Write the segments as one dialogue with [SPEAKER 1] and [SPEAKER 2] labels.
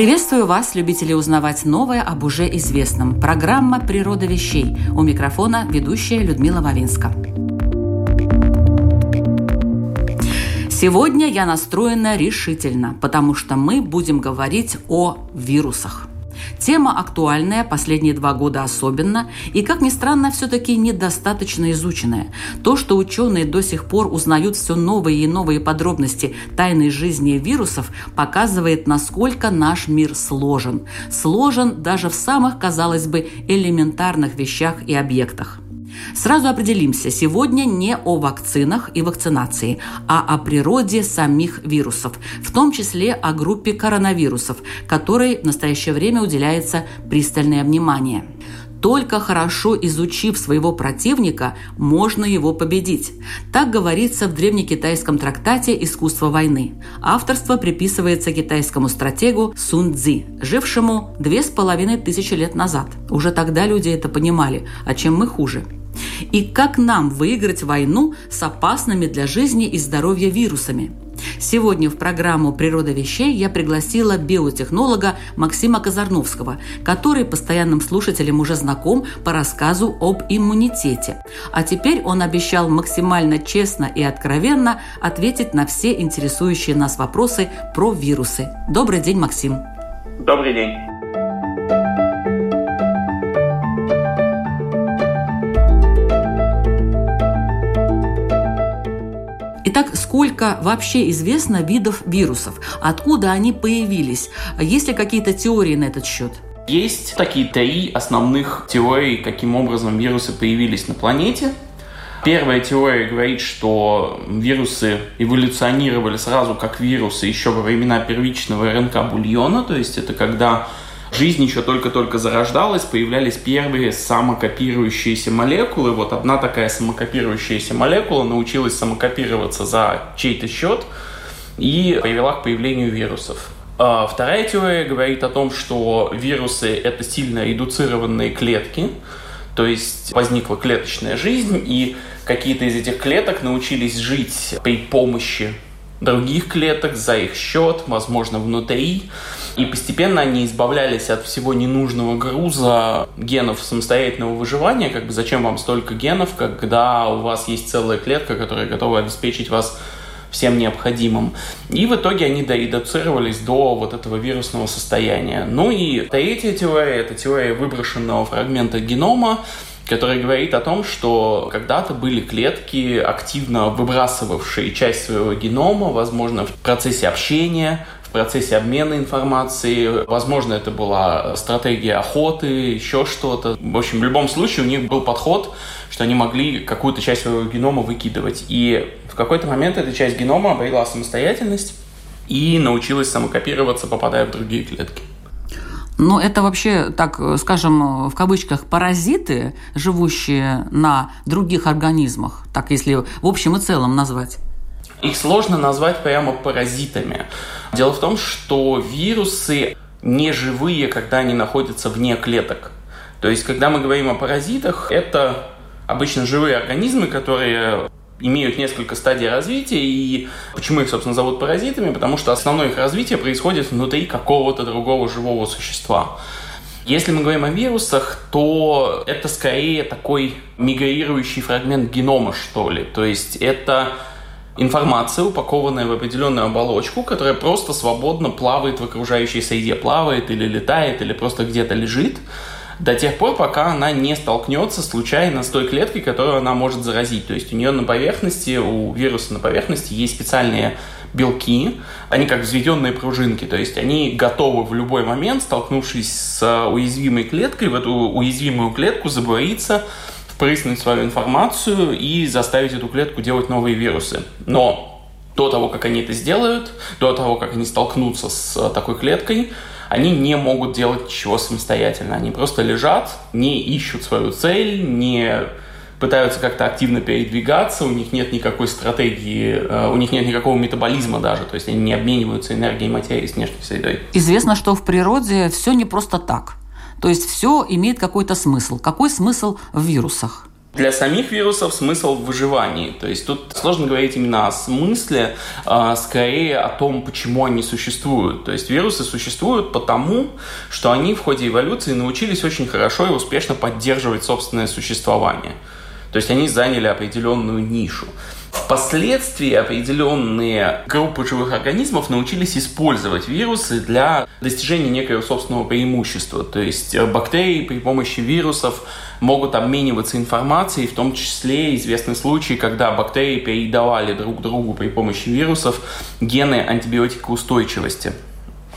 [SPEAKER 1] Приветствую вас, любители узнавать новое об уже известном. Программа «Природа вещей». У микрофона ведущая Людмила Вавинска. Сегодня я настроена решительно, потому что мы будем говорить о вирусах. Тема актуальная, последние два года особенно, и, как ни странно, все-таки недостаточно изученная. То, что ученые до сих пор узнают все новые и новые подробности тайной жизни вирусов, показывает, насколько наш мир сложен. Сложен даже в самых, казалось бы, элементарных вещах и объектах. Сразу определимся, сегодня не о вакцинах и вакцинации, а о природе самих вирусов, в том числе о группе коронавирусов, которой в настоящее время уделяется пристальное внимание. Только хорошо изучив своего противника, можно его победить. Так говорится в древнекитайском трактате «Искусство войны». Авторство приписывается китайскому стратегу Сун Цзи, жившему две с половиной тысячи лет назад. Уже тогда люди это понимали, а чем мы хуже – и как нам выиграть войну с опасными для жизни и здоровья вирусами. Сегодня в программу «Природа вещей» я пригласила биотехнолога Максима Казарновского, который постоянным слушателям уже знаком по рассказу об иммунитете. А теперь он обещал максимально честно и откровенно ответить на все интересующие нас вопросы про вирусы. Добрый день, Максим.
[SPEAKER 2] Добрый день.
[SPEAKER 1] Итак, сколько вообще известно видов вирусов? Откуда они появились? Есть ли какие-то теории на этот счет?
[SPEAKER 2] Есть такие три основных теории, каким образом вирусы появились на планете. Первая теория говорит, что вирусы эволюционировали сразу как вирусы еще во времена первичного РНК-бульона, то есть это когда жизнь еще только-только зарождалась, появлялись первые самокопирующиеся молекулы. Вот одна такая самокопирующаяся молекула научилась самокопироваться за чей-то счет и привела к появлению вирусов. А вторая теория говорит о том, что вирусы – это сильно редуцированные клетки, то есть возникла клеточная жизнь, и какие-то из этих клеток научились жить при помощи других клеток за их счет, возможно, внутри. И постепенно они избавлялись от всего ненужного груза генов самостоятельного выживания. Как бы зачем вам столько генов, когда у вас есть целая клетка, которая готова обеспечить вас всем необходимым. И в итоге они доредуцировались до вот этого вирусного состояния. Ну и третья теория – это теория выброшенного фрагмента генома, который говорит о том, что когда-то были клетки, активно выбрасывавшие часть своего генома, возможно, в процессе общения, в процессе обмена информацией. Возможно, это была стратегия охоты, еще что-то. В общем, в любом случае у них был подход, что они могли какую-то часть своего генома выкидывать. И в какой-то момент эта часть генома обрела самостоятельность и научилась самокопироваться, попадая в другие клетки.
[SPEAKER 1] Но это вообще, так скажем, в кавычках, паразиты, живущие на других организмах, так если в общем и целом назвать.
[SPEAKER 2] Их сложно назвать прямо паразитами. Дело в том, что вирусы не живые, когда они находятся вне клеток. То есть, когда мы говорим о паразитах, это обычно живые организмы, которые имеют несколько стадий развития, и почему их, собственно, зовут паразитами? Потому что основное их развитие происходит внутри какого-то другого живого существа. Если мы говорим о вирусах, то это скорее такой мигрирующий фрагмент генома, что ли. То есть это информация, упакованная в определенную оболочку, которая просто свободно плавает в окружающей среде, плавает или летает, или просто где-то лежит до тех пор, пока она не столкнется случайно с той клеткой, которую она может заразить. То есть у нее на поверхности, у вируса на поверхности есть специальные белки, они как взведенные пружинки, то есть они готовы в любой момент, столкнувшись с уязвимой клеткой, в эту уязвимую клетку забориться, впрыснуть свою информацию и заставить эту клетку делать новые вирусы. Но до того, как они это сделают, до того, как они столкнутся с такой клеткой, они не могут делать чего самостоятельно. Они просто лежат, не ищут свою цель, не пытаются как-то активно передвигаться, у них нет никакой стратегии, э, у них нет никакого метаболизма даже, то есть они не обмениваются энергией материи с внешней средой.
[SPEAKER 1] Известно, что в природе все не просто так. То есть все имеет какой-то смысл. Какой смысл в вирусах?
[SPEAKER 2] Для самих вирусов смысл в выживании. То есть тут сложно говорить именно о смысле, а скорее о том, почему они существуют. То есть вирусы существуют потому, что они в ходе эволюции научились очень хорошо и успешно поддерживать собственное существование. То есть они заняли определенную нишу. Впоследствии определенные группы живых организмов научились использовать вирусы для достижения некоего собственного преимущества. То есть э, бактерии при помощи вирусов могут обмениваться информацией, в том числе известны случаи, когда бактерии передавали друг другу при помощи вирусов гены антибиотикоустойчивости.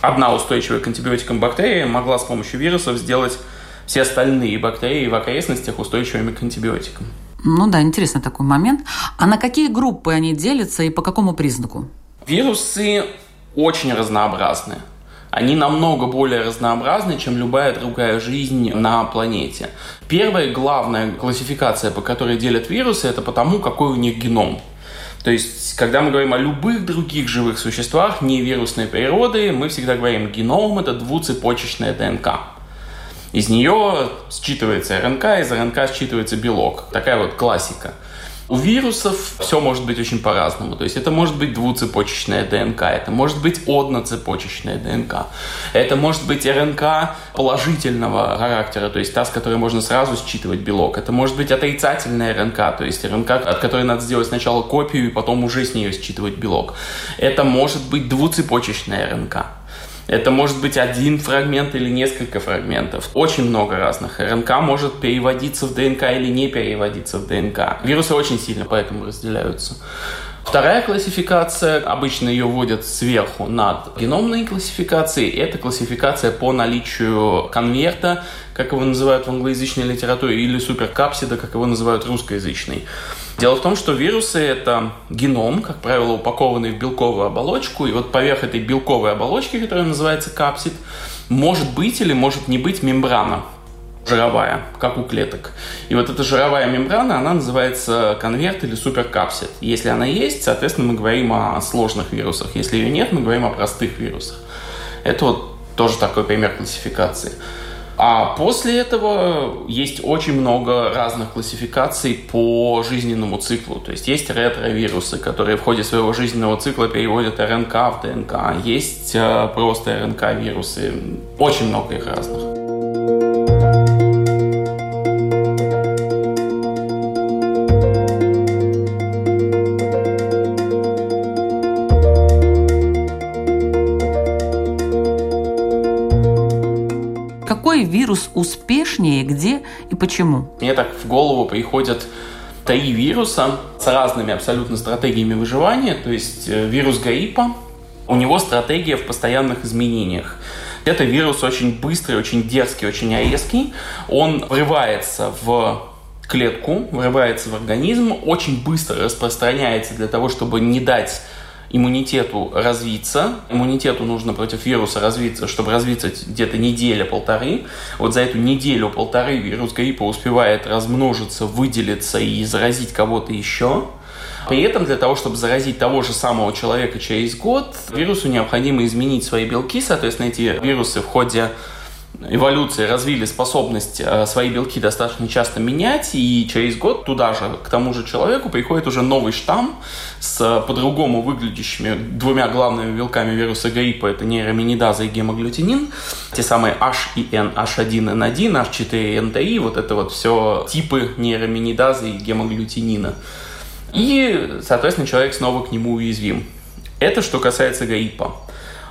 [SPEAKER 2] Одна устойчивая к антибиотикам бактерия могла с помощью вирусов сделать все остальные бактерии в окрестностях устойчивыми к антибиотикам.
[SPEAKER 1] Ну да, интересный такой момент. А на какие группы они делятся и по какому признаку?
[SPEAKER 2] Вирусы очень разнообразны. Они намного более разнообразны, чем любая другая жизнь на планете. Первая главная классификация, по которой делят вирусы, это потому, какой у них геном. То есть, когда мы говорим о любых других живых существах не вирусной природы, мы всегда говорим, геном – это двуцепочечная ДНК. Из нее считывается РНК, из РНК считывается белок. Такая вот классика. У вирусов все может быть очень по-разному. То есть это может быть двуцепочечная ДНК, это может быть одноцепочечная ДНК, это может быть РНК положительного характера, то есть та, с которой можно сразу считывать белок. Это может быть отрицательная РНК, то есть РНК, от которой надо сделать сначала копию и потом уже с нее считывать белок. Это может быть двуцепочечная РНК. Это может быть один фрагмент или несколько фрагментов. Очень много разных. РНК может переводиться в ДНК или не переводиться в ДНК. Вирусы очень сильно поэтому разделяются. Вторая классификация, обычно ее вводят сверху над геномной классификацией, это классификация по наличию конверта, как его называют в англоязычной литературе, или суперкапсида, как его называют русскоязычный. Дело в том, что вирусы – это геном, как правило, упакованный в белковую оболочку, и вот поверх этой белковой оболочки, которая называется капсид, может быть или может не быть мембрана жировая, как у клеток. И вот эта жировая мембрана, она называется конверт или суперкапсид. Если она есть, соответственно, мы говорим о сложных вирусах. Если ее нет, мы говорим о простых вирусах. Это вот тоже такой пример классификации. А после этого есть очень много разных классификаций по жизненному циклу. То есть есть ретровирусы, которые в ходе своего жизненного цикла переводят РНК в ДНК. Есть э, просто РНК-вирусы. Очень много их разных.
[SPEAKER 1] Успешнее, где и почему?
[SPEAKER 2] Мне так в голову приходят три вируса с разными абсолютно стратегиями выживания. То есть э, вирус гриппа, у него стратегия в постоянных изменениях. Это вирус очень быстрый, очень дерзкий, очень резкий. Он врывается в клетку, врывается в организм, очень быстро распространяется для того, чтобы не дать иммунитету развиться. Иммунитету нужно против вируса развиться, чтобы развиться где-то неделя-полторы. Вот за эту неделю-полторы вирус гриппа успевает размножиться, выделиться и заразить кого-то еще. При этом для того, чтобы заразить того же самого человека через год, вирусу необходимо изменить свои белки. Соответственно, эти вирусы в ходе эволюции развили способность э, свои белки достаточно часто менять, и через год туда же, к тому же человеку, приходит уже новый штамм с по-другому выглядящими двумя главными белками вируса гриппа, это нейроминидаза и гемоглютинин, те самые H и N, H1N1, H4N3, вот это вот все типы нейроминидазы и гемоглютинина. И, соответственно, человек снова к нему уязвим. Это что касается гриппа.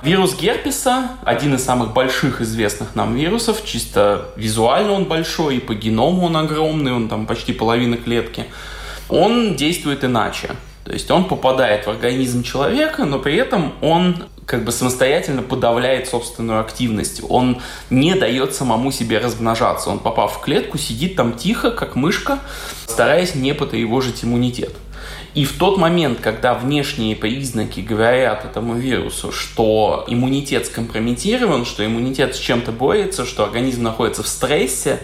[SPEAKER 2] Вирус герпеса – один из самых больших известных нам вирусов. Чисто визуально он большой, и по геному он огромный, он там почти половина клетки. Он действует иначе. То есть он попадает в организм человека, но при этом он как бы самостоятельно подавляет собственную активность. Он не дает самому себе размножаться. Он, попав в клетку, сидит там тихо, как мышка, стараясь не потревожить иммунитет. И в тот момент, когда внешние признаки говорят этому вирусу, что иммунитет скомпрометирован, что иммунитет с чем-то борется, что организм находится в стрессе,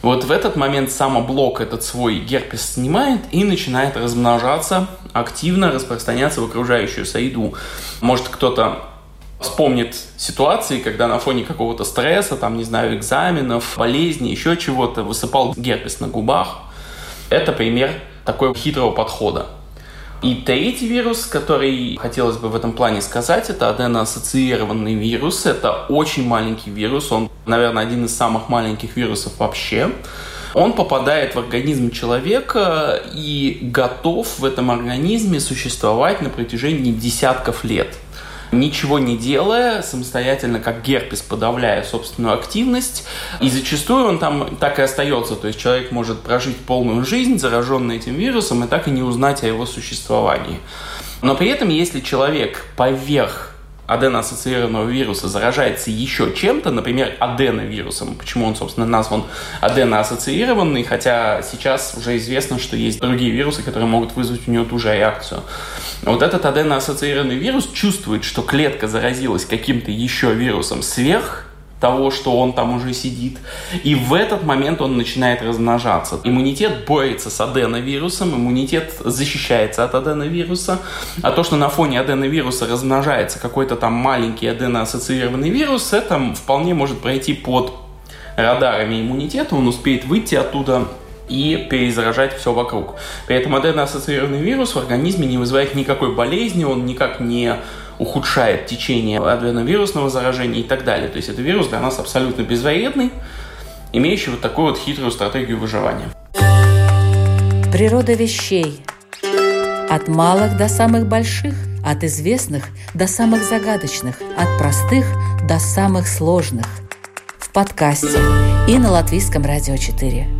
[SPEAKER 2] Вот в этот момент самоблок этот свой герпес снимает и начинает размножаться, активно распространяться в окружающую среду. Может кто-то вспомнит ситуации, когда на фоне какого-то стресса, там, не знаю, экзаменов, болезни, еще чего-то, высыпал герпес на губах. Это пример такого хитрого подхода. И третий вирус, который хотелось бы в этом плане сказать, это аденоассоциированный вирус. Это очень маленький вирус, он, наверное, один из самых маленьких вирусов вообще. Он попадает в организм человека и готов в этом организме существовать на протяжении десятков лет – ничего не делая, самостоятельно, как герпес, подавляя собственную активность. И зачастую он там так и остается. То есть человек может прожить полную жизнь, зараженный этим вирусом, и так и не узнать о его существовании. Но при этом, если человек поверх аденоассоциированного вируса заражается еще чем-то, например, аденовирусом, почему он, собственно, назван аденоассоциированный, хотя сейчас уже известно, что есть другие вирусы, которые могут вызвать у него ту же реакцию. Вот этот аденоассоциированный вирус чувствует, что клетка заразилась каким-то еще вирусом сверх того, что он там уже сидит. И в этот момент он начинает размножаться. Иммунитет борется с аденовирусом, иммунитет защищается от аденовируса. А то, что на фоне аденовируса размножается какой-то там маленький аденоассоциированный вирус, это вполне может пройти под радарами иммунитета, он успеет выйти оттуда и перезаражать все вокруг. При этом аденоассоциированный вирус в организме не вызывает никакой болезни, он никак не ухудшает течение аденовирусного заражения и так далее. То есть это вирус для нас абсолютно безвредный, имеющий вот такую вот хитрую стратегию выживания.
[SPEAKER 1] Природа вещей. От малых до самых больших, от известных до самых загадочных, от простых до самых сложных. В подкасте и на Латвийском радио 4.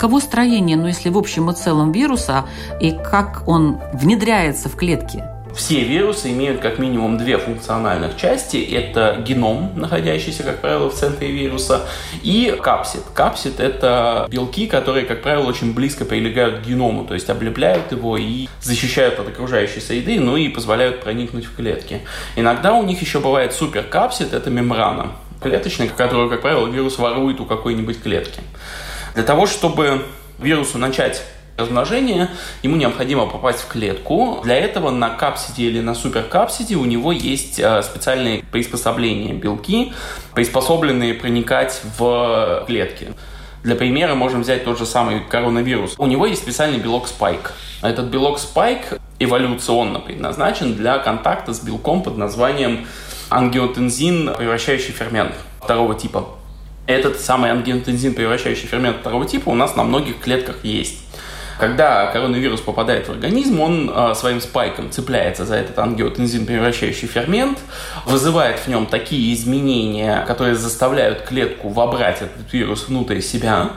[SPEAKER 1] Каково строение, ну если в общем и целом вируса, и как он внедряется в клетки?
[SPEAKER 2] Все вирусы имеют как минимум две функциональных части. Это геном, находящийся, как правило, в центре вируса, и капсид. Капсид – это белки, которые, как правило, очень близко прилегают к геному, то есть облепляют его и защищают от окружающей среды, ну и позволяют проникнуть в клетки. Иногда у них еще бывает суперкапсид – это мембрана клеточная, которую, как правило, вирус ворует у какой-нибудь клетки. Для того, чтобы вирусу начать размножение, ему необходимо попасть в клетку. Для этого на капсиде или на суперкапсиде у него есть э, специальные приспособления, белки, приспособленные проникать в клетки. Для примера можем взять тот же самый коронавирус. У него есть специальный белок спайк. Этот белок спайк эволюционно предназначен для контакта с белком под названием ангиотензин, превращающий фермент второго типа этот самый ангиотензин, превращающий фермент второго типа, у нас на многих клетках есть. Когда коронавирус попадает в организм, он э, своим спайком цепляется за этот ангиотензин, превращающий фермент, вызывает в нем такие изменения, которые заставляют клетку вобрать этот вирус внутрь себя,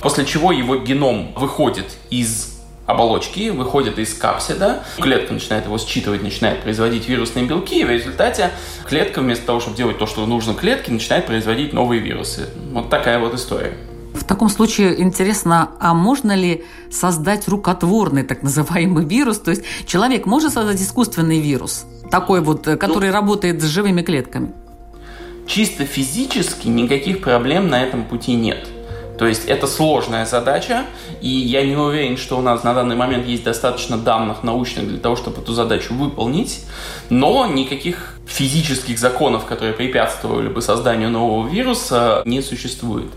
[SPEAKER 2] после чего его геном выходит из оболочки выходят из капсида, клетка начинает его считывать, начинает производить вирусные белки, и в результате клетка вместо того, чтобы делать то, что нужно клетке, начинает производить новые вирусы. Вот такая вот история.
[SPEAKER 1] В таком случае интересно, а можно ли создать рукотворный так называемый вирус? То есть человек может создать искусственный вирус, такой вот, э, который ну, работает с живыми клетками?
[SPEAKER 2] Чисто физически никаких проблем на этом пути нет. То есть это сложная задача, и я не уверен, что у нас на данный момент есть достаточно данных научных для того, чтобы эту задачу выполнить, но никаких физических законов, которые препятствовали бы созданию нового вируса, не существует.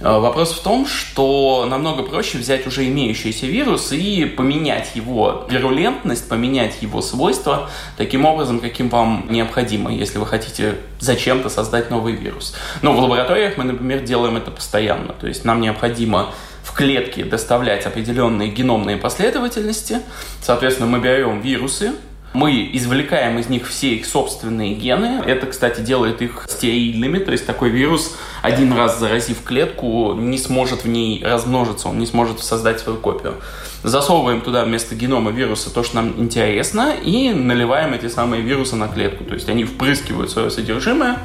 [SPEAKER 2] Э, вопрос в том, что намного проще взять уже имеющийся вирус и поменять его вирулентность, поменять его свойства таким образом, каким вам необходимо, если вы хотите зачем-то создать новый вирус. Но в лабораториях мы, например, делаем это постоянно. То есть нам необходимо в клетке доставлять определенные геномные последовательности. Соответственно, мы берем вирусы, мы извлекаем из них все их собственные гены. Это, кстати, делает их стерильными, то есть такой вирус, один раз заразив клетку, не сможет в ней размножиться, он не сможет создать свою копию. Засовываем туда вместо генома вируса то, что нам интересно, и наливаем эти самые вирусы на клетку. То есть они впрыскивают свое содержимое,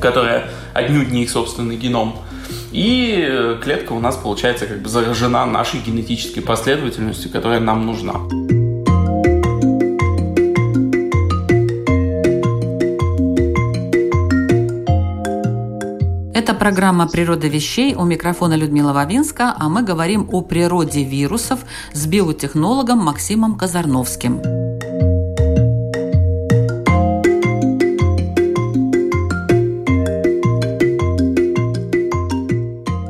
[SPEAKER 2] которое отнюдь не их собственный геном, И клетка у нас, получается, как бы заражена нашей генетической последовательностью, которая нам нужна.
[SPEAKER 1] Это программа «Природа вещей». У микрофона Людмила Вавинска, а мы говорим о природе вирусов с биотехнологом Максимом Казарновским.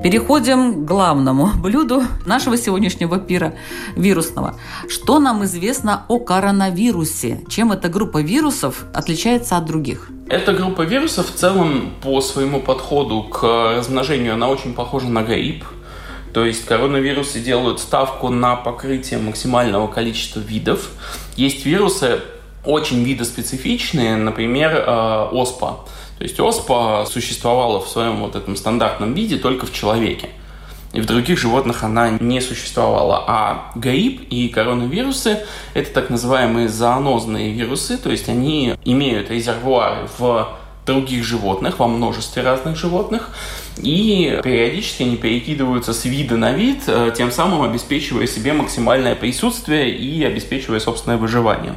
[SPEAKER 1] Переходим к главному блюду нашего сегодняшнего пира вирусного. Что нам известно о коронавирусе? Чем эта группа вирусов отличается от других?
[SPEAKER 2] Эта группа вирусов в целом по своему подходу к размножению, она очень похожа на грипп. То есть коронавирусы делают ставку на покрытие максимального количества видов. Есть вирусы очень видоспецифичные, например, э, оспа. То есть оспа существовала в своем вот этом стандартном виде только в человеке. И в других животных она не существовала. А грипп и коронавирусы – это так называемые зоонозные вирусы, то есть они имеют резервуары в других животных, во множестве разных животных, и периодически они перекидываются с вида на вид, э, тем самым обеспечивая себе максимальное присутствие и обеспечивая собственное выживание.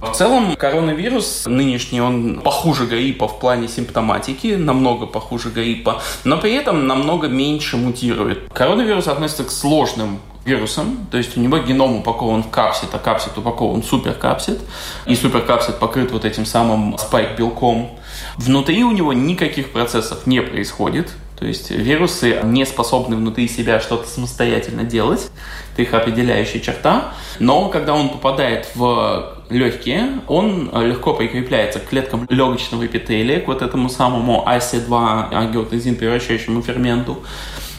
[SPEAKER 2] В целом, коронавирус нынешний, он похуже гриппа в плане симптоматики, намного похуже гриппа, но при этом намного меньше мутирует. Коронавирус относится к сложным вирусом, то есть у него геном упакован в капсид, а капсид упакован в суперкапсид, и суперкапсид покрыт вот этим самым спайк-белком. Внутри у него никаких процессов не происходит, то есть вирусы не способны внутри себя что-то самостоятельно делать. Это их определяющая черта. Но когда он попадает в легкие, он легко прикрепляется к клеткам легочного эпителия, к вот этому самому АС2, ангиотензин превращающему ферменту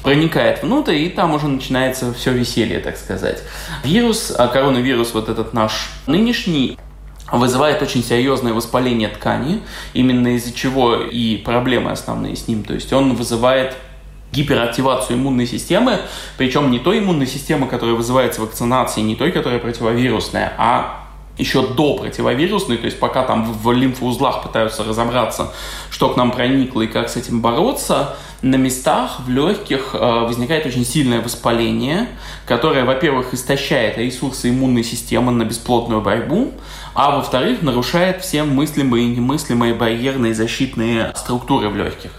[SPEAKER 2] проникает внутрь, и там уже начинается все веселье, так сказать. Вирус, а коронавирус, вот этот наш нынешний, вызывает очень серьезное воспаление ткани, именно из-за чего и проблемы основные с ним. То есть он вызывает гиперактивацию иммунной системы, причем не той иммунной системы, которая вызывается вакцинацией, не той, которая противовирусная, а еще до противовирусной, то есть пока там в лимфоузлах пытаются разобраться, что к нам проникло и как с этим бороться, на местах в легких э, возникает очень сильное воспаление, которое, во-первых, истощает ресурсы иммунной системы на бесплотную борьбу, а во-вторых, нарушает все мыслимые и немыслимые барьерные защитные структуры в легких.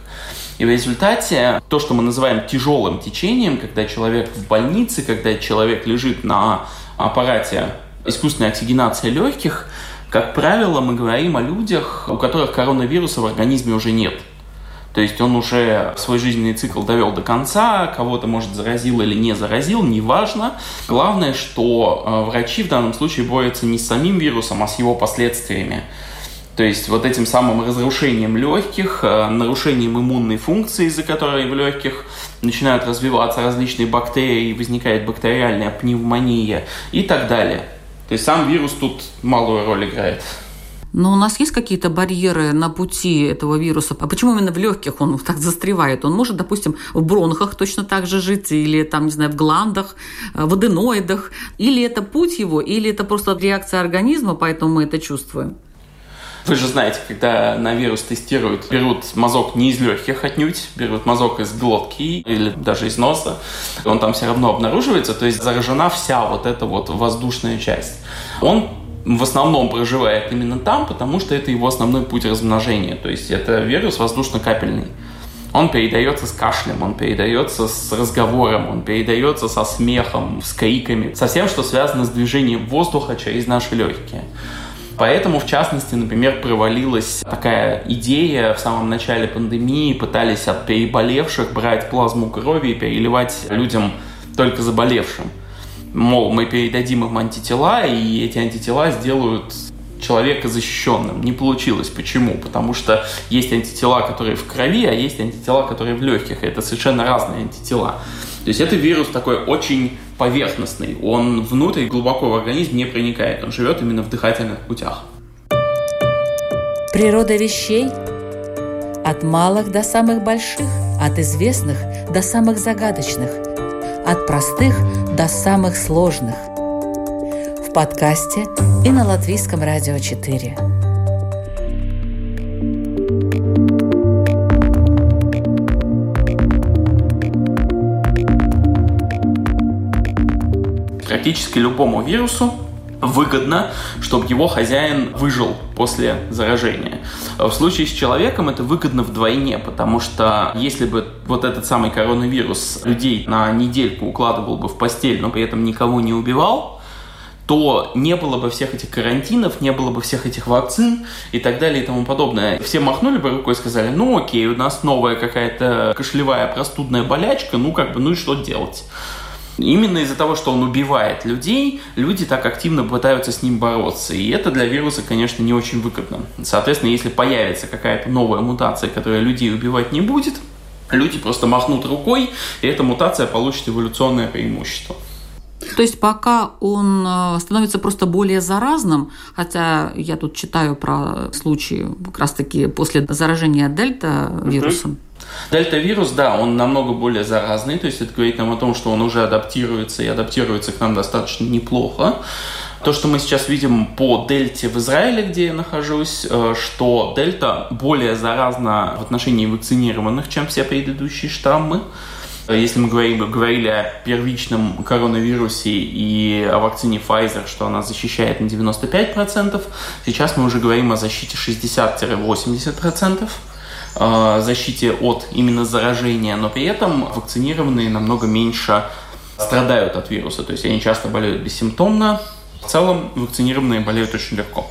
[SPEAKER 2] И в результате то, что мы называем тяжелым течением, когда человек в больнице, когда человек лежит на аппарате искусственной оксигенации легких, как правило, мы говорим о людях, у которых коронавируса в организме уже нет – то есть он уже свой жизненный цикл довел до конца, кого-то, может, заразил или не заразил, неважно. Главное, что э, врачи в данном случае борются не с самим вирусом, а с его последствиями. То есть вот этим самым разрушением легких, э, нарушением иммунной функции, из-за которой в легких начинают развиваться различные бактерии, возникает бактериальная пневмония и так далее. То есть сам вирус тут малую роль играет.
[SPEAKER 1] Но у нас есть какие-то барьеры на пути этого вируса? А почему именно в легких он так застревает? Он может, допустим, в бронхах точно так же жить, или там, не знаю, в гландах, э, в аденоидах. Или это путь его, или это просто реакция организма, поэтому мы это чувствуем?
[SPEAKER 2] Вы же знаете, когда на вирус тестируют, берут мазок не из легких отнюдь, берут мазок из глотки или даже из носа, он там все равно обнаруживается, то есть заражена вся вот эта вот воздушная часть. Он в основном проживает именно там, потому что это его основной путь размножения. То есть это вирус воздушно-капельный. Он передается с кашлем, он передается с разговором, он передается со смехом, с криками, со всем, что связано с движением воздуха через наши легкие. Поэтому, в частности, например, провалилась такая идея в самом начале пандемии, пытались от переболевших брать плазму крови и переливать людям только заболевшим мол, мы передадим им антитела, и эти антитела сделают человека защищенным. Не получилось. Почему? Потому что есть антитела, которые в крови, а есть антитела, которые в легких. это совершенно разные антитела. То есть это вирус такой очень поверхностный. Он внутрь глубоко в организм не проникает. Он живет именно в дыхательных путях.
[SPEAKER 1] Природа вещей от малых до самых больших, от известных до самых загадочных, от простых до самых сложных. В подкасте и на Латвийском радио 4.
[SPEAKER 2] Практически любому вирусу выгодно, чтобы его хозяин выжил после заражения. В случае с человеком это выгодно вдвойне, потому что если бы вот этот самый коронавирус людей на недельку укладывал бы в постель, но при этом никого не убивал, то не было бы всех этих карантинов, не было бы всех этих вакцин и так далее и тому подобное. Все махнули бы рукой и сказали, ну окей, у нас новая какая-то кашлевая простудная болячка, ну как бы, ну и что делать? Именно из-за того, что он убивает людей, люди так активно пытаются с ним бороться. И это для вируса, конечно, не очень выгодно. Соответственно, если появится какая-то новая мутация, которая людей убивать не будет, люди просто махнут рукой, и эта мутация получит эволюционное преимущество.
[SPEAKER 1] То есть пока он э, становится просто более заразным, хотя я тут читаю про случаи как раз-таки после заражения дельта вирусом,
[SPEAKER 2] Дельта-вирус, да, он намного более заразный, то есть это говорит нам о том, что он уже адаптируется и адаптируется к нам достаточно неплохо. То, что мы сейчас видим по дельте в Израиле, где я нахожусь, э, что дельта более заразна в отношении вакцинированных, чем все предыдущие штаммы. Если мы говорим, говорили о первичном коронавирусе и о вакцине Pfizer, что она защищает на 95%, сейчас мы уже говорим о защите 60-80% защите от именно заражения, но при этом вакцинированные намного меньше страдают от вируса. То есть они часто болеют бессимптомно. В целом вакцинированные болеют очень легко.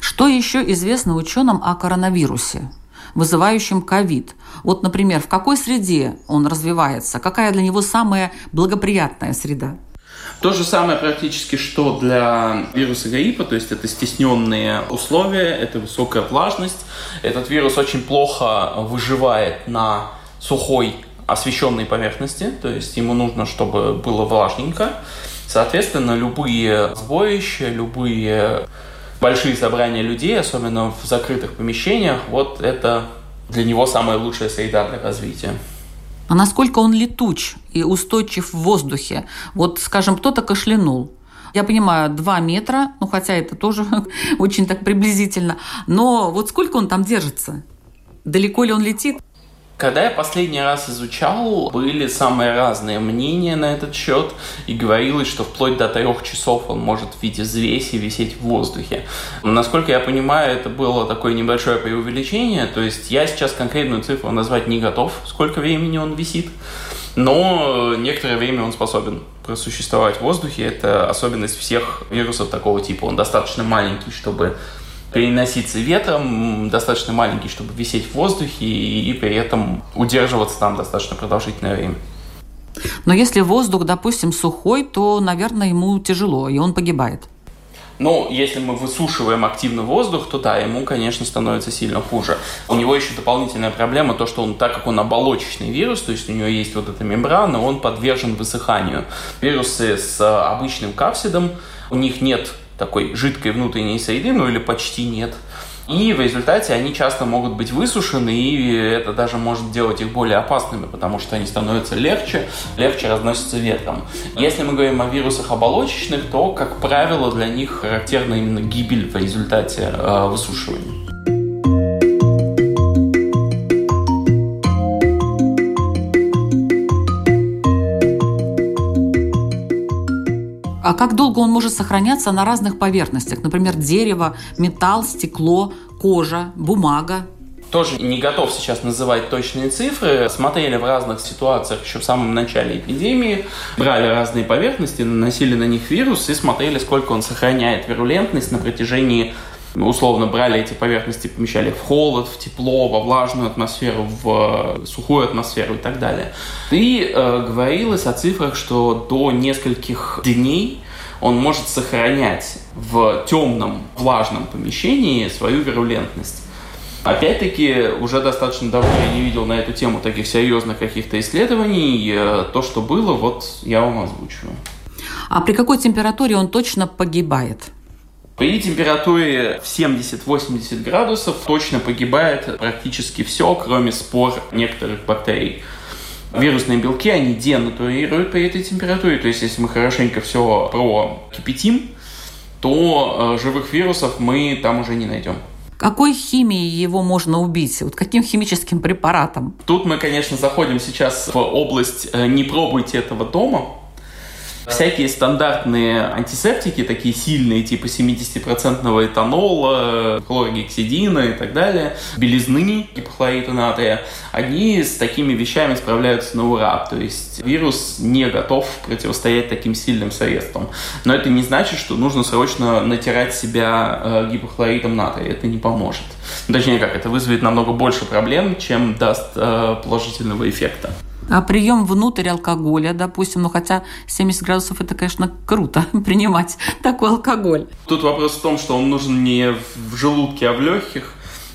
[SPEAKER 1] Что еще известно ученым о коронавирусе? Вызывающим ковид. Вот, например, в какой среде он развивается? Какая для него самая благоприятная среда?
[SPEAKER 2] То же самое практически, что для вируса гриппа, то есть это стесненные условия, это высокая влажность. Этот вирус очень плохо выживает на сухой освещенной поверхности, то есть ему нужно, чтобы было влажненько. Соответственно, любые сбоища, любые большие собрания людей, особенно в закрытых помещениях, вот это для него самая лучшая среда для развития.
[SPEAKER 1] А насколько он летуч и устойчив в воздухе? Вот, скажем, кто-то кашлянул. Я понимаю, 2 метра, ну хотя это тоже очень так приблизительно. Но вот сколько он там держится? Далеко ли он летит?
[SPEAKER 2] Когда я последний раз изучал, были самые разные мнения на этот счет, и говорилось, что вплоть до трех часов он может в виде взвеси висеть в воздухе. Насколько я понимаю, это было такое небольшое преувеличение, то есть я сейчас конкретную цифру назвать не готов, сколько времени он висит, но некоторое время он способен просуществовать в воздухе. Это особенность всех вирусов такого типа. Он достаточно маленький, чтобы переноситься ветром, достаточно маленький, чтобы висеть в воздухе и, и при этом удерживаться там достаточно продолжительное время.
[SPEAKER 1] Но если воздух, допустим, сухой, то, наверное, ему тяжело, и он погибает.
[SPEAKER 2] Ну, если мы высушиваем активно воздух, то да, ему, конечно, становится сильно хуже. У него еще дополнительная проблема, то, что он, так как он оболочечный вирус, то есть у него есть вот эта мембрана, он подвержен высыханию. Вирусы с обычным капсидом, у них нет такой жидкой внутренней среды, ну или почти нет. И в результате они часто могут быть высушены, и это даже может делать их более опасными, потому что они становятся легче, легче разносятся ветром. Если мы говорим о вирусах оболочечных, то, как правило, для них характерна именно гибель в результате э, высушивания.
[SPEAKER 1] А как долго он может сохраняться на разных поверхностях? Например, дерево, металл, стекло, кожа, бумага.
[SPEAKER 2] Тоже не готов сейчас называть точные цифры. Смотрели в разных ситуациях еще в самом начале эпидемии, брали разные поверхности, наносили на них вирус и смотрели, сколько он сохраняет вирулентность на протяжении условно брали эти поверхности, помещали в холод, в тепло, во влажную атмосферу, в сухую атмосферу и так далее. И э, говорилось о цифрах, что до нескольких дней он может сохранять в темном, влажном помещении свою вирулентность. Опять-таки, уже достаточно давно я не видел на эту тему таких серьезных каких-то исследований. Э, то, что было, вот я вам озвучиваю.
[SPEAKER 1] А при какой температуре он точно погибает?
[SPEAKER 2] При температуре в 70-80 градусов точно погибает практически все, кроме спор некоторых бактерий. Вирусные белки, они денатурируют при этой температуре, то есть если мы хорошенько все прокипятим, то э, живых вирусов мы там уже не найдем.
[SPEAKER 1] Какой химией его можно убить? Вот каким химическим препаратом?
[SPEAKER 2] Тут мы, конечно, заходим сейчас в область э, «не пробуйте этого дома», Всякие стандартные антисептики, такие сильные, типа 70% этанола, хлоргексидина и так далее, белизны, гипохлорита натрия, они с такими вещами справляются на ура. То есть вирус не готов противостоять таким сильным средствам. Но это не значит, что нужно срочно натирать себя э, гипохлоритом натрия. Это не поможет. Точнее как, это вызовет намного больше проблем, чем даст э, положительного эффекта.
[SPEAKER 1] А прием внутрь алкоголя, допустим, ну хотя 70 градусов это, конечно, круто принимать такой алкоголь.
[SPEAKER 2] Тут вопрос в том, что он нужен не в желудке, а в легких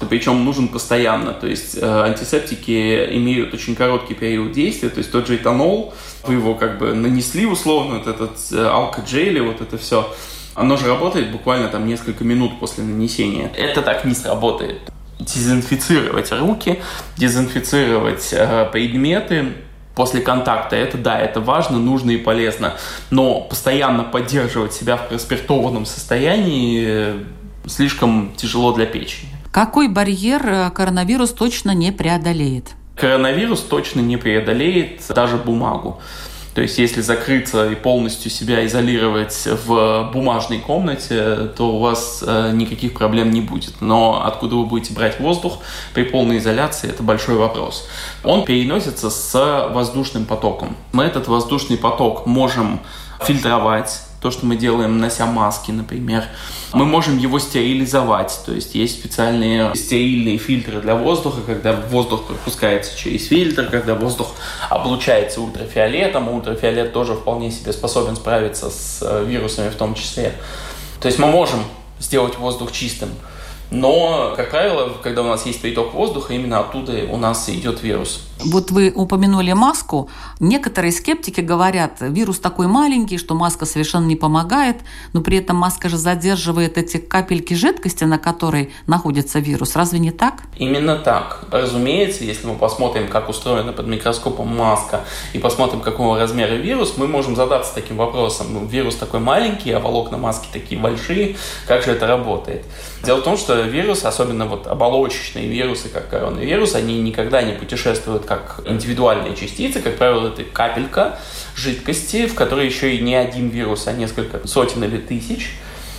[SPEAKER 2] причем нужен постоянно. То есть э, антисептики имеют очень короткий период действия, то есть тот же этанол, вы его как бы нанесли условно, вот этот э, алкоджели, вот это все, оно же работает буквально там несколько минут после нанесения. Это так не сработает дезинфицировать руки, дезинфицировать э, предметы после контакта. Это да, это важно, нужно и полезно. Но постоянно поддерживать себя в проспиртованном состоянии э, слишком тяжело для печени.
[SPEAKER 1] Какой барьер э, коронавирус точно не преодолеет?
[SPEAKER 2] Коронавирус точно не преодолеет даже бумагу. То есть, если закрыться и полностью себя изолировать в бумажной комнате, то у вас э, никаких проблем не будет. Но откуда вы будете брать воздух при полной изоляции, это большой вопрос. Он переносится с воздушным потоком. Мы этот воздушный поток можем фильтровать, то, что мы делаем, нося маски, например. Мы можем его стерилизовать, то есть есть специальные стерильные фильтры для воздуха, когда воздух пропускается через фильтр, когда воздух облучается ультрафиолетом, ультрафиолет тоже вполне себе способен справиться с э, вирусами в том числе. То есть мы можем сделать воздух чистым. Но, как правило, когда у нас есть приток воздуха, именно оттуда у нас идет вирус.
[SPEAKER 1] Вот вы упомянули маску. Некоторые скептики говорят, вирус такой маленький, что маска совершенно не помогает, но при этом маска же задерживает эти капельки жидкости, на которой находится вирус. Разве не так?
[SPEAKER 2] Именно так. Разумеется, если мы посмотрим, как устроена под микроскопом маска, и посмотрим, какого размера вирус, мы можем задаться таким вопросом. Ну, вирус такой маленький, а волокна маски такие большие. Как же это работает? Дело в том, что вирусы, особенно вот оболочечные вирусы, как коронавирус, они никогда не путешествуют как индивидуальные частицы. Как правило, это капелька жидкости, в которой еще и не один вирус, а несколько сотен или тысяч.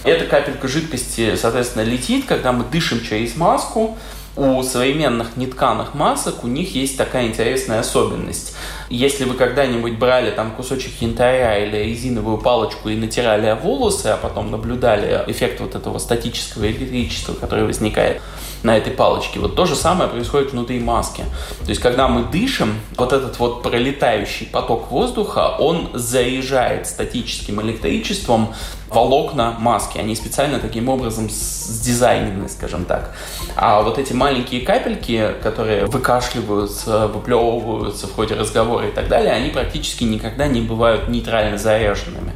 [SPEAKER 2] Эта капелька жидкости, соответственно, летит, когда мы дышим через маску, у современных нетканых масок у них есть такая интересная особенность. Если вы когда-нибудь брали там кусочек янтаря или резиновую палочку и натирали волосы, а потом наблюдали эффект вот этого статического электричества, которое возникает на этой палочке, вот то же самое происходит внутри маски. То есть, когда мы дышим, вот этот вот пролетающий поток воздуха, он заряжает статическим электричеством волокна маски. Они специально таким образом сдизайнены, скажем так. А вот эти маленькие капельки, которые выкашливаются, выплевываются в ходе разговора и так далее, они практически никогда не бывают нейтрально заряженными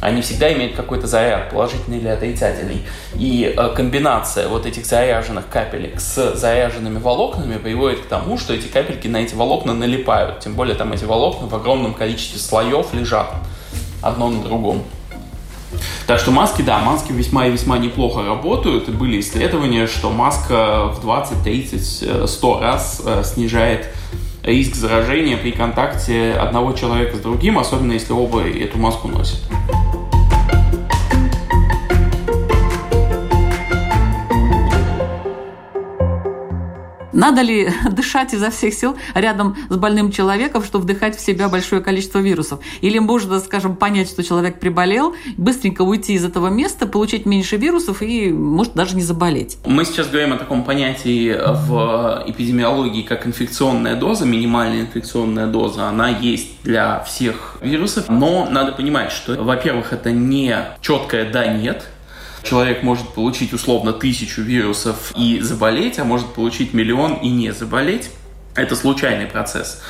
[SPEAKER 2] они всегда имеют какой-то заряд, положительный или отрицательный. И э, комбинация вот этих заряженных капелек с заряженными волокнами приводит к тому, что эти капельки на эти волокна налипают. Тем более там эти волокна в огромном количестве слоев лежат одно на другом. Так что маски, да, маски весьма и весьма неплохо работают. Были исследования, что маска в 20, 30, 100 раз э, снижает риск заражения при контакте одного человека с другим, особенно если оба эту маску носят.
[SPEAKER 1] Надо ли дышать изо всех сил рядом с больным человеком, чтобы вдыхать в себя большое количество вирусов? Или можно, скажем, понять, что человек приболел, быстренько уйти из этого места, получить меньше вирусов и, может, даже не заболеть?
[SPEAKER 2] Мы сейчас говорим о таком понятии в эпидемиологии, как инфекционная доза, минимальная инфекционная доза. Она есть для всех вирусов, но надо понимать, что, во-первых, это не четкое «да-нет», человек может получить условно тысячу вирусов и заболеть, а может получить миллион и не заболеть. Это случайный процесс.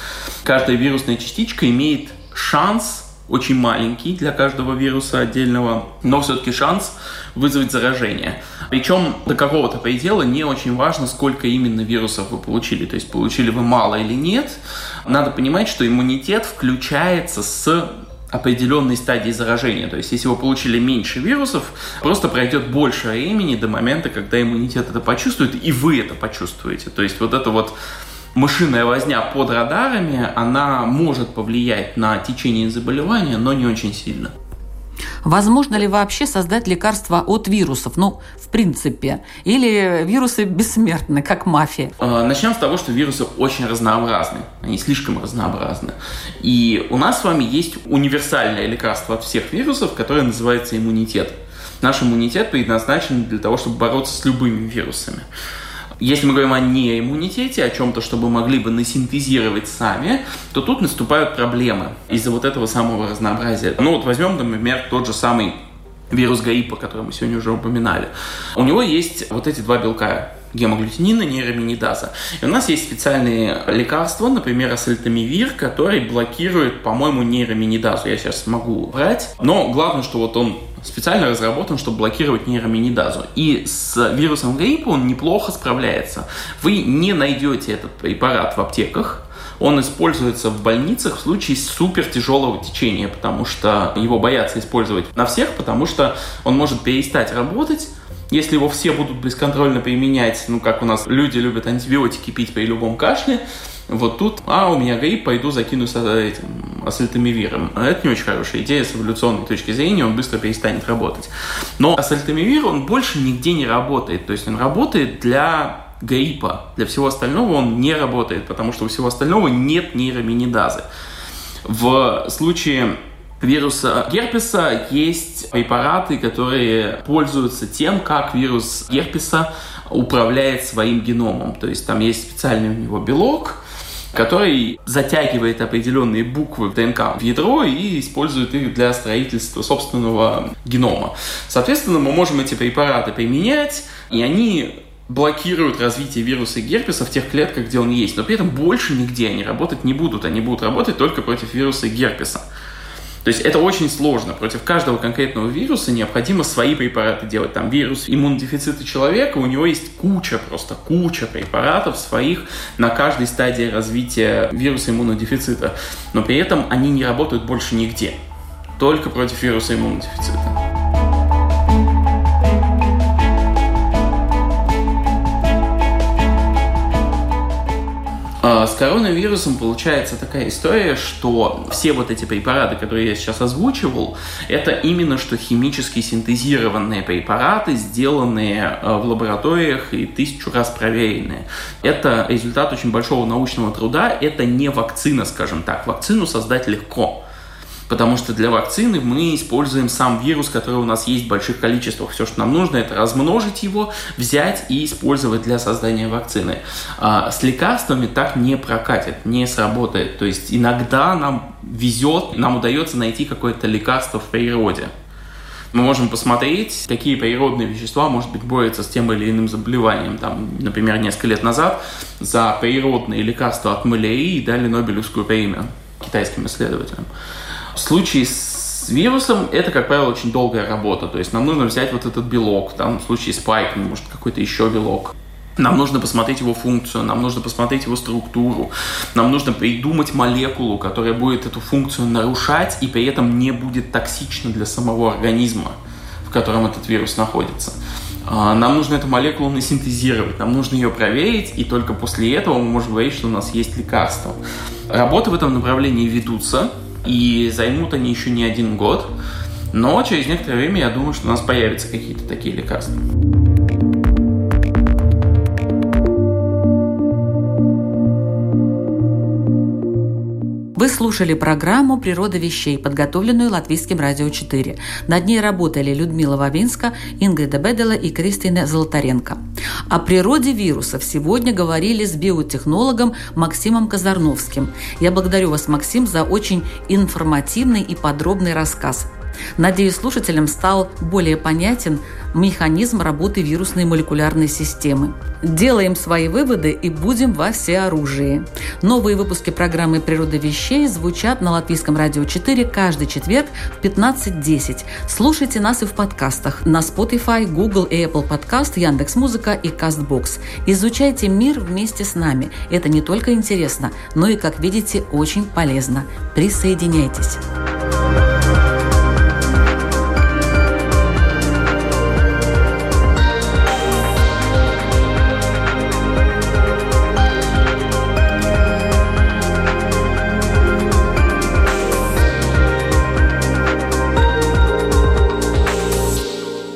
[SPEAKER 2] Каждая вирусная частичка имеет шанс очень маленький для каждого вируса отдельного, но все-таки шанс вызвать заражение. Причем до какого-то предела не очень важно, сколько именно вирусов вы получили. То есть получили вы мало или нет. Надо понимать, что иммунитет включается с определенной стадии заражения. То есть, если вы получили меньше вирусов, просто пройдет больше времени до момента, когда иммунитет это почувствует, и вы это почувствуете. То есть, вот это вот мышиная возня под радарами, она может повлиять на течение заболевания, но не очень сильно.
[SPEAKER 1] Возможно ли вообще создать лекарства от вирусов? Ну, в принципе. Или вирусы бессмертны, как мафия?
[SPEAKER 2] А, начнем с того, что вирусы очень разнообразны. Они слишком разнообразны. И у нас с вами есть универсальное лекарство от всех вирусов, которое называется иммунитет. Наш иммунитет предназначен для того, чтобы бороться с любыми вирусами. Если мы говорим о неиммунитете, о чем-то, что мы могли бы насинтезировать сами, то тут наступают проблемы из-за вот этого самого разнообразия. Ну вот возьмем, например, тот же самый вирус гриппа, который мы сегодня уже упоминали. У него есть вот эти два белка гемоглютинина, нейроминидаза. И у нас есть специальные лекарства, например, асальтамивир, который блокирует, по-моему, нейроминидазу. Я сейчас могу брать. Но главное, что вот он специально разработан, чтобы блокировать нейроминидазу. И с вирусом гриппа он неплохо справляется. Вы не найдете этот препарат в аптеках, он используется в больницах в случае супер тяжелого течения, потому что его боятся использовать на всех, потому что он может перестать работать, если его все будут бесконтрольно применять, ну, как у нас люди любят антибиотики пить при любом кашле, вот тут, а, у меня грипп, пойду закину с этим асальтамивиром. Это не очень хорошая идея с эволюционной точки зрения, он быстро перестанет работать. Но асальтамивир, он больше нигде не работает. То есть он работает для гриппа. Для всего остального он не работает, потому что у всего остального нет нейроминидазы. В случае вируса герпеса есть препараты, которые пользуются тем, как вирус герпеса управляет своим геномом. То есть там есть специальный у него белок, который затягивает определенные буквы в ДНК в ядро и использует их для строительства собственного генома. Соответственно, мы можем эти препараты применять, и они блокируют развитие вируса герпеса в тех клетках, где он есть. Но при этом больше нигде они работать не будут. Они будут работать только против вируса герпеса. То есть это очень сложно. Против каждого конкретного вируса необходимо свои препараты делать. Там вирус иммунодефицита человека, у него есть куча, просто куча препаратов своих на каждой стадии развития вируса иммунодефицита. Но при этом они не работают больше нигде. Только против вируса иммунодефицита. Коронавирусом получается такая история, что все вот эти препараты, которые я сейчас озвучивал, это именно что химически синтезированные препараты, сделанные а, в лабораториях и тысячу раз проверенные. Это результат очень большого научного труда, это не вакцина, скажем так. Вакцину создать легко. Потому что для вакцины мы используем сам вирус, который у нас есть в больших количествах. Все, что нам нужно, это размножить его, взять и использовать для создания вакцины. А с лекарствами так не прокатит, не сработает. То есть иногда нам везет, нам удается найти какое-то лекарство в природе. Мы можем посмотреть, какие природные вещества, может быть, борются с тем или иным заболеванием. Там, например, несколько лет назад за природные лекарства от малярии дали Нобелевскую премию китайским исследователям. В случае с вирусом это, как правило, очень долгая работа. То есть нам нужно взять вот этот белок, там, в случае с пайком, может, какой-то еще белок. Нам нужно посмотреть его функцию, нам нужно посмотреть его структуру, нам нужно придумать молекулу, которая будет эту функцию нарушать и при этом не будет токсична для самого организма, в котором этот вирус находится. А, нам нужно эту молекулу насинтезировать, нам нужно ее проверить, и только после этого мы можем говорить, что у нас есть лекарство. Работы в этом направлении ведутся, и займут они еще не один год. Но через некоторое время я думаю, что у нас появятся какие-то такие лекарства.
[SPEAKER 1] Вы слушали программу «Природа вещей», подготовленную Латвийским радио 4. Над ней работали Людмила Вавинска, Ингрида Бедела и Кристина Золотаренко. О природе вирусов сегодня говорили с биотехнологом Максимом Казарновским. Я благодарю вас, Максим, за очень информативный и подробный рассказ. Надеюсь, слушателям стал более понятен механизм работы вирусной молекулярной системы. Делаем свои выводы и будем во всеоружии. Новые выпуски программы «Природа вещей» звучат на Латвийском радио 4 каждый четверг в 15.10. Слушайте нас и в подкастах на Spotify, Google и Apple Podcast, Яндекс.Музыка и Castbox. Изучайте мир вместе с нами. Это не только интересно, но и, как видите, очень полезно. Присоединяйтесь.